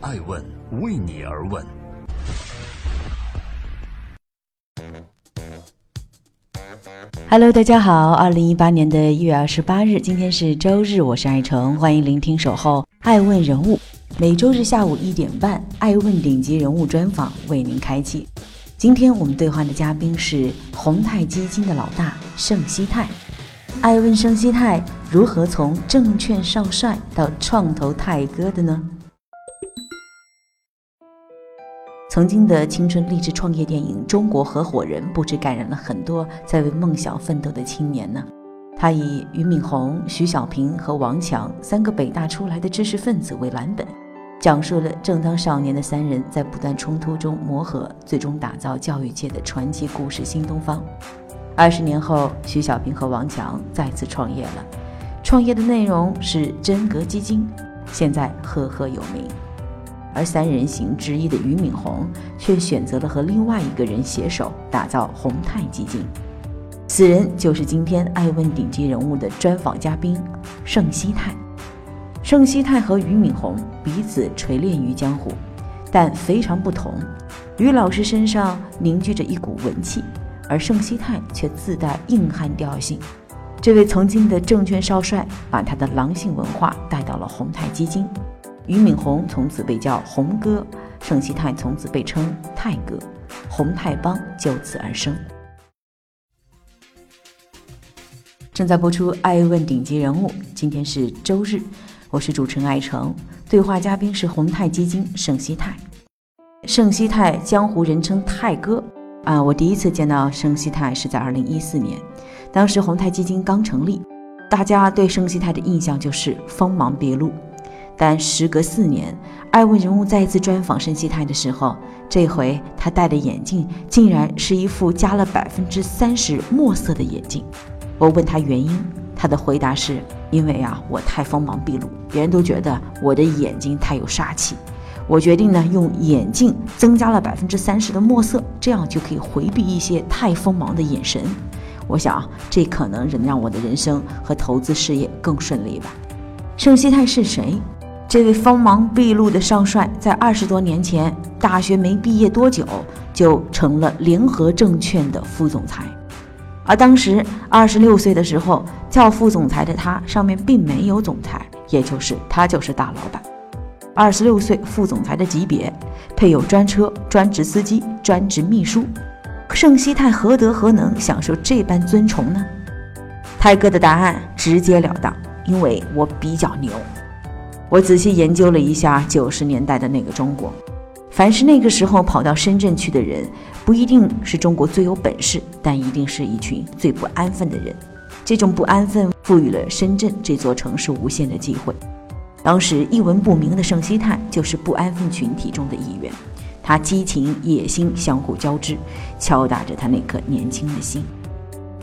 爱问为你而问。Hello，大家好，二零一八年的一月二十八日，今天是周日，我是爱成，欢迎聆听守候爱问人物。每周日下午一点半，爱问顶级人物专访为您开启。今天我们对话的嘉宾是宏泰基金的老大盛希泰。爱问盛希泰如何从证券少帅到创投泰哥的呢？曾经的青春励志创业电影《中国合伙人》不知感染了很多在为梦想奋斗的青年呢。他以俞敏洪、徐小平和王强三个北大出来的知识分子为蓝本，讲述了正当少年的三人在不断冲突中磨合，最终打造教育界的传奇故事新东方。二十年后，徐小平和王强再次创业了，创业的内容是真格基金，现在赫赫有名。而三人行之一的俞敏洪却选择了和另外一个人携手打造宏泰基金，此人就是今天爱问顶级人物的专访嘉宾盛希泰。盛希泰和俞敏洪彼此锤炼于江湖，但非常不同。俞老师身上凝聚着一股文气，而盛希泰却自带硬汉调性。这位曾经的证券少帅把他的狼性文化带到了宏泰基金。俞敏洪从此被叫洪哥，盛希泰从此被称泰哥，洪泰帮就此而生。正在播出《爱问顶级人物》，今天是周日，我是主持人艾成，对话嘉宾是洪泰基金盛希泰。盛希泰江湖人称泰哥啊，我第一次见到盛希泰是在二零一四年，当时宏泰基金刚成立，大家对盛希泰的印象就是锋芒毕露。但时隔四年，爱问人物再一次专访申希泰的时候，这回他戴的眼镜竟然是一副加了百分之三十墨色的眼镜。我问他原因，他的回答是：因为啊，我太锋芒毕露，别人都觉得我的眼睛太有杀气。我决定呢，用眼镜增加了百分之三十的墨色，这样就可以回避一些太锋芒的眼神。我想，这可能能让我的人生和投资事业更顺利吧。盛希泰是谁？这位锋芒毕露的少帅，在二十多年前大学没毕业多久，就成了联合证券的副总裁。而当时二十六岁的时候，叫副总裁的他，上面并没有总裁，也就是他就是大老板。二十六岁副总裁的级别，配有专车、专职司机、专职秘书。盛希泰何德何能享受这般尊崇呢？泰哥的答案直截了当，因为我比较牛。我仔细研究了一下九十年代的那个中国，凡是那个时候跑到深圳去的人，不一定是中国最有本事，但一定是一群最不安分的人。这种不安分赋予了深圳这座城市无限的机会。当时一文不名的盛希泰就是不安分群体中的一员，他激情野心相互交织，敲打着他那颗年轻的心。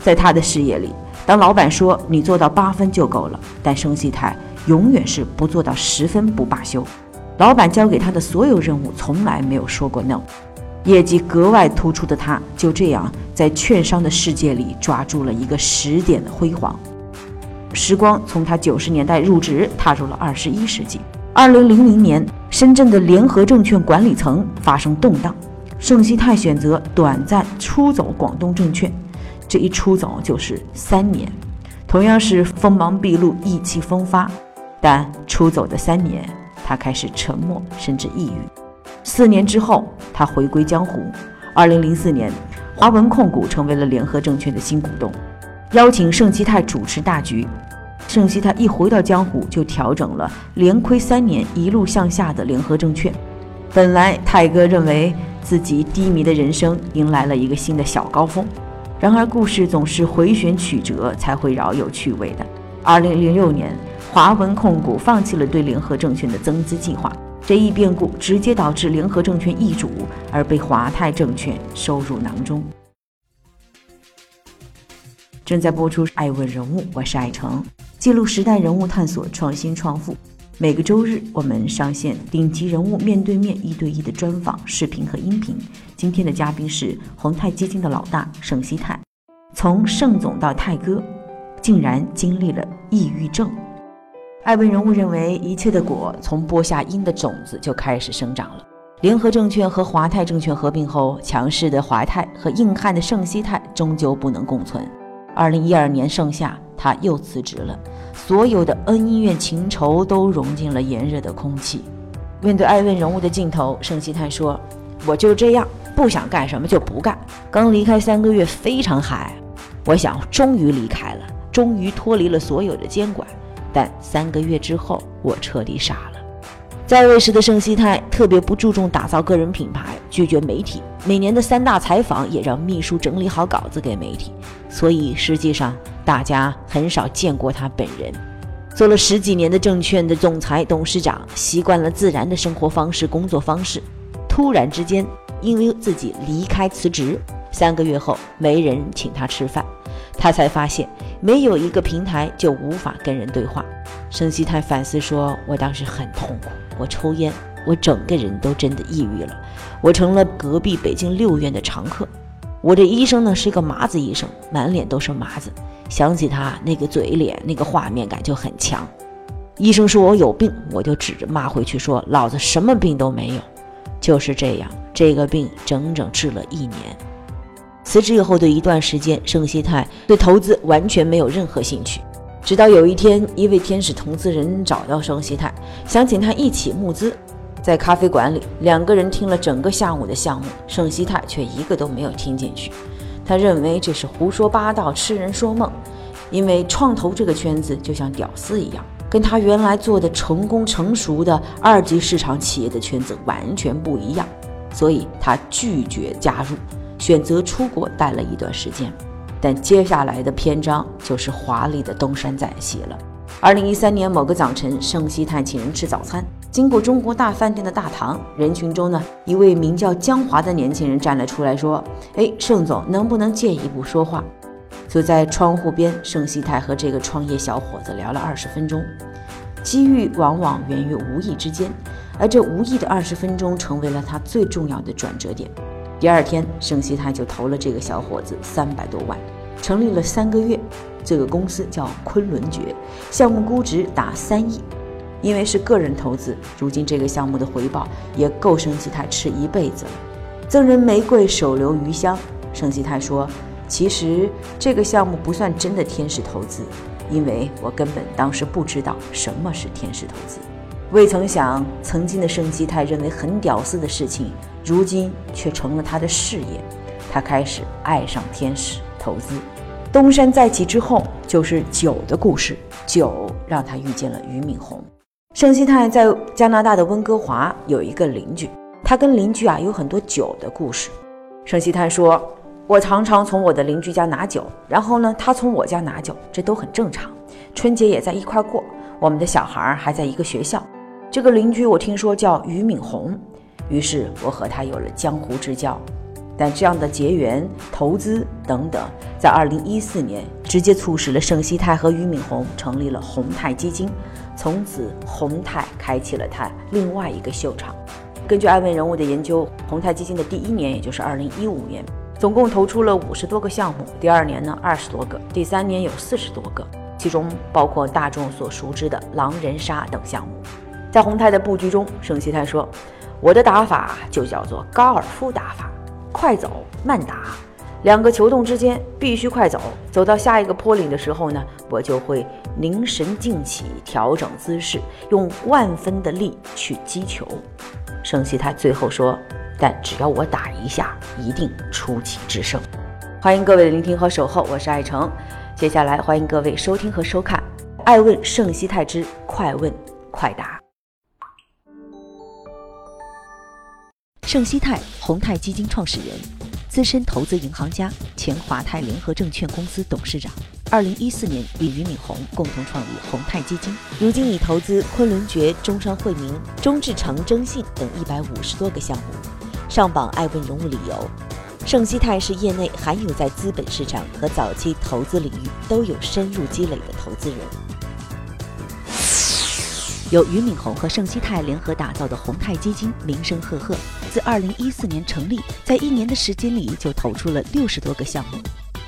在他的视野里，当老板说你做到八分就够了，但盛希泰。永远是不做到十分不罢休，老板交给他的所有任务从来没有说过 no，业绩格外突出的他，就这样在券商的世界里抓住了一个时点的辉煌。时光从他九十年代入职，踏入了二十一世纪。二零零零年，深圳的联合证券管理层发生动荡，盛希泰选择短暂出走广东证券，这一出走就是三年，同样是锋芒毕露，意气风发。但出走的三年，他开始沉默，甚至抑郁。四年之后，他回归江湖。二零零四年，华文控股成为了联合证券的新股东，邀请盛希泰主持大局。盛希泰一回到江湖，就调整了连亏三年、一路向下的联合证券。本来泰哥认为自己低迷的人生迎来了一个新的小高峰，然而故事总是回旋曲折，才会饶有趣味的。二零零六年。华文控股放弃了对联合证券的增资计划，这一变故直接导致联合证券易主，而被华泰证券收入囊中。正在播出《爱问人物》，我是爱成，记录时代人物，探索创新创富。每个周日，我们上线顶级人物面对面一对一的专访视频和音频。今天的嘉宾是宏泰基金的老大盛希泰，从盛总到泰哥，竟然经历了抑郁症。艾问人物认为，一切的果从播下因的种子就开始生长了。联合证券和华泰证券合并后，强势的华泰和硬汉的盛熙泰终究不能共存。二零一二年盛夏，他又辞职了，所有的恩怨情仇都融进了炎热的空气。面对爱问人物的镜头，盛熙泰说：“我就这样，不想干什么就不干。刚离开三个月，非常嗨。我想，终于离开了，终于脱离了所有的监管。”但三个月之后，我彻底傻了。在位时的盛熙泰特别不注重打造个人品牌，拒绝媒体。每年的三大采访也让秘书整理好稿子给媒体，所以实际上大家很少见过他本人。做了十几年的证券的总裁、董事长，习惯了自然的生活方式、工作方式。突然之间，因为自己离开辞职，三个月后没人请他吃饭。他才发现，没有一个平台就无法跟人对话。盛希泰反思说：“我当时很痛苦，我抽烟，我整个人都真的抑郁了。我成了隔壁北京六院的常客。我这医生呢是一个麻子医生，满脸都是麻子。想起他那个嘴脸，那个画面感就很强。医生说我有病，我就指着骂回去说：老子什么病都没有。就是这样，这个病整整治了一年。”辞职以后的一段时间，盛熙泰对投资完全没有任何兴趣。直到有一天，一位天使投资人找到盛熙泰，想请他一起募资。在咖啡馆里，两个人听了整个下午的项目，盛熙泰却一个都没有听进去。他认为这是胡说八道、痴人说梦，因为创投这个圈子就像屌丝一样，跟他原来做的成功成熟的二级市场企业的圈子完全不一样，所以他拒绝加入。选择出国待了一段时间，但接下来的篇章就是华丽的东山再起了。二零一三年某个早晨，盛熙泰请人吃早餐，经过中国大饭店的大堂，人群中呢，一位名叫江华的年轻人站了出来，说：“哎，盛总，能不能借一步说话？”坐在窗户边，盛熙泰和这个创业小伙子聊了二十分钟。机遇往往源于无意之间，而这无意的二十分钟，成为了他最重要的转折点。第二天，盛熙泰就投了这个小伙子三百多万，成立了三个月，这个公司叫昆仑决，项目估值达三亿。因为是个人投资，如今这个项目的回报也够盛熙泰吃一辈子了。赠人玫瑰，手留余香。盛熙泰说：“其实这个项目不算真的天使投资，因为我根本当时不知道什么是天使投资。”未曾想，曾经的盛熙泰认为很屌丝的事情，如今却成了他的事业。他开始爱上天使投资。东山再起之后，就是酒的故事。酒让他遇见了俞敏洪。盛熙泰在加拿大的温哥华有一个邻居，他跟邻居啊有很多酒的故事。盛熙泰说：“我常常从我的邻居家拿酒，然后呢，他从我家拿酒，这都很正常。春节也在一块过，我们的小孩还在一个学校。”这个邻居我听说叫俞敏洪，于是我和他有了江湖之交。但这样的结缘、投资等等，在二零一四年直接促使了盛熙泰和俞敏洪成立了宏泰基金，从此宏泰开启了他另外一个秀场。根据艾问人物的研究，宏泰基金的第一年，也就是二零一五年，总共投出了五十多个项目；第二年呢，二十多个；第三年有四十多个，其中包括大众所熟知的狼人杀等项目。在宏泰的布局中，盛希泰说：“我的打法就叫做高尔夫打法，快走慢打，两个球洞之间必须快走。走到下一个坡岭的时候呢，我就会凝神静气，调整姿势，用万分的力去击球。”盛熙泰最后说：“但只要我打一下，一定出奇制胜。”欢迎各位的聆听和守候，我是爱成。接下来欢迎各位收听和收看《爱问盛熙泰之快问快答》。盛熙泰，宏泰基金创始人，资深投资银行家，前华泰联合证券公司董事长。二零一四年与俞敏洪共同创立宏泰基金，如今已投资昆仑决、中商惠民、中智诚征信等一百五十多个项目。上榜爱问人物理由：盛熙泰是业内罕有在资本市场和早期投资领域都有深入积累的投资人。由俞敏洪和盛熙泰联合打造的宏泰基金名声赫赫。自2014年成立，在一年的时间里就投出了六十多个项目，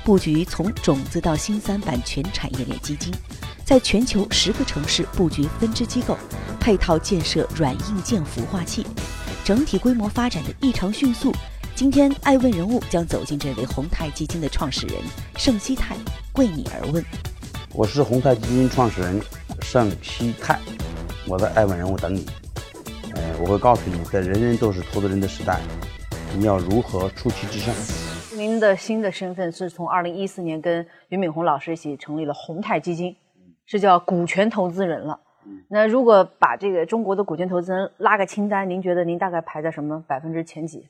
布局从种子到新三板全产业链基金，在全球十个城市布局分支机构，配套建设软硬件孵化器，整体规模发展的异常迅速。今天，爱问人物将走进这位宏泰基金的创始人盛希泰，为你而问。我是宏泰基金创始人盛希泰，我的爱问人物等你。呃，我会告诉你，在人人都是投资人的时代，你要如何出奇制胜。您的新的身份是从二零一四年跟俞敏洪老师一起成立了宏泰基金，是叫股权投资人了。那如果把这个中国的股权投资人拉个清单，您觉得您大概排在什么百分之前几？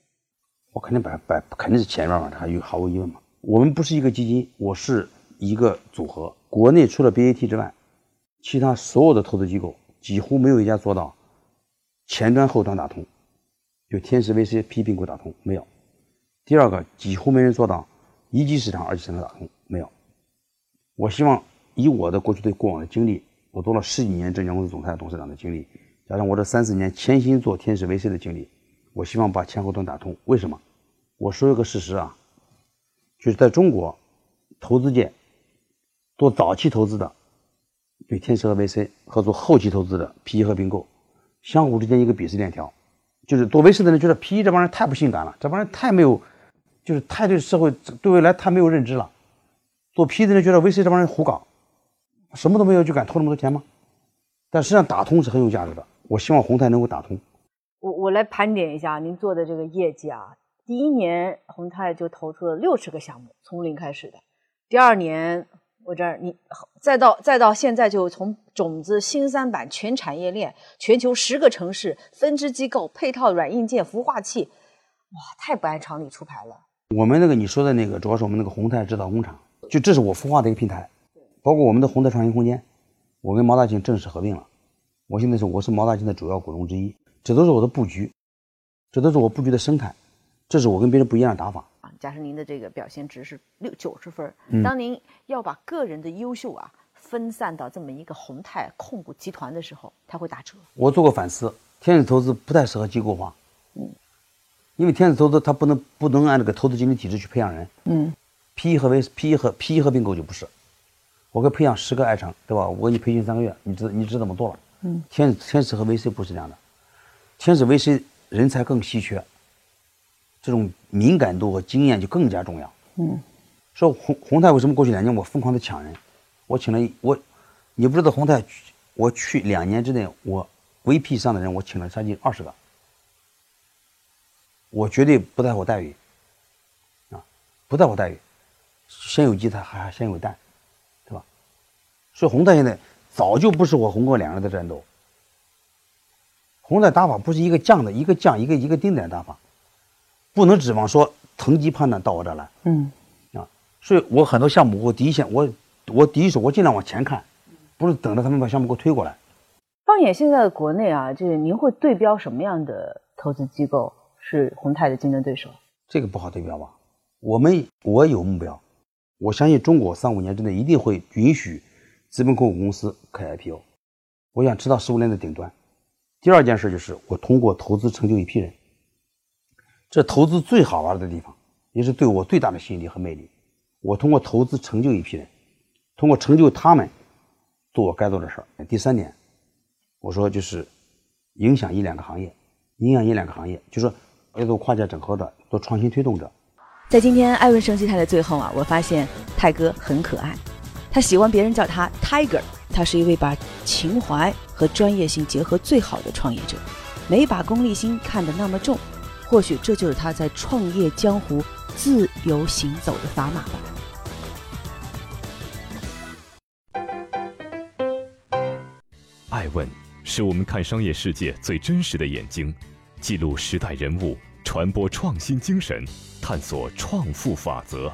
我肯定百百肯定是前面嘛，还有毫无疑问嘛。我们不是一个基金，我是一个组合。国内除了 BAT 之外，其他所有的投资机构几乎没有一家做到前端后端打通，就天使 VC、P 并购打通没有。第二个，几乎没人做到一级市场、二级市场打通没有。我希望以我的过去对过往的经历，我做了十几年证券公司总裁、董事长的经历，加上我这三四年潜心做天使 VC 的经历，我希望把前后端打通。为什么？我说一个事实啊，就是在中国投资界做早期投资的，对天使和 VC 合作后期投资的 PE 和并购，相互之间一个鄙视链条，就是做 VC 的人觉得 PE 这帮人太不性感了，这帮人太没有，就是太对社会对未来太没有认知了。做 PE 的人觉得 VC 这帮人胡搞，什么都没有就敢投那么多钱吗？但实际上打通是很有价值的。我希望宏泰能够打通。我我来盘点一下您做的这个业绩啊。第一年，宏泰就投出了六十个项目，从零开始的。第二年，我这儿你再到再到现在，就从种子新三板全产业链，全球十个城市分支机构配套软硬件孵化器，哇，太不按常理出牌了。我们那个你说的那个，主要是我们那个宏泰制造工厂，就这是我孵化的一个平台，包括我们的宏泰创新空间，我跟毛大庆正式合并了。我现在是我是毛大庆的主要股东之一，这都是我的布局，这都是我布局的生态。这是我跟别人不一样的打法！假设您的这个表现值是六九十分，当您要把个人的优秀啊分散到这么一个宏泰控股集团的时候，它会打折。我做过反思，天使投资不太适合机构化，嗯，因为天使投资它不能不能按这个投资经理体制去培养人，嗯，PE 和 V PE 和 PE 和并购就不是，我可以培养十个爱成，对吧？我给你培训三个月，你知你知怎么做了？嗯，天天使和 VC 不是这样的，天使 VC 人才更稀缺。这种敏感度和经验就更加重要。嗯，说红红泰为什么过去两年我疯狂的抢人？我请了我，你不知道红泰，我去两年之内，我 VP 以上的人我请了将近二十个。我绝对不在乎待遇，啊，不在乎待遇，先有鸡才还先有蛋，对吧？所以红泰现在早就不是我红哥两个人的战斗。红泰打法不是一个将的一个将一个一个丁点打法。不能指望说层级判断到我这儿来，嗯，啊，所以我很多项目我第一线我我第一手我尽量往前看，不是等着他们把项目给我推过来。放眼现在的国内啊，就是您会对标什么样的投资机构是宏泰的竞争对手？这个不好对标吧？我们我有目标，我相信中国三五年之内一定会允许资本控股公司开 IPO，我想吃到食物链的顶端。第二件事就是我通过投资成就一批人。这投资最好玩的地方，也是对我最大的吸引力和魅力。我通过投资成就一批人，通过成就他们，做我该做的事儿。第三点，我说就是影响一两个行业，影响一两个行业，就说要做跨界整合的，做创新推动者。在今天艾文生息泰的最后啊，我发现泰哥很可爱，他喜欢别人叫他 Tiger，他是一位把情怀和专业性结合最好的创业者，没把功利心看得那么重。或许这就是他在创业江湖自由行走的砝码吧。爱问是我们看商业世界最真实的眼睛，记录时代人物，传播创新精神，探索创富法则。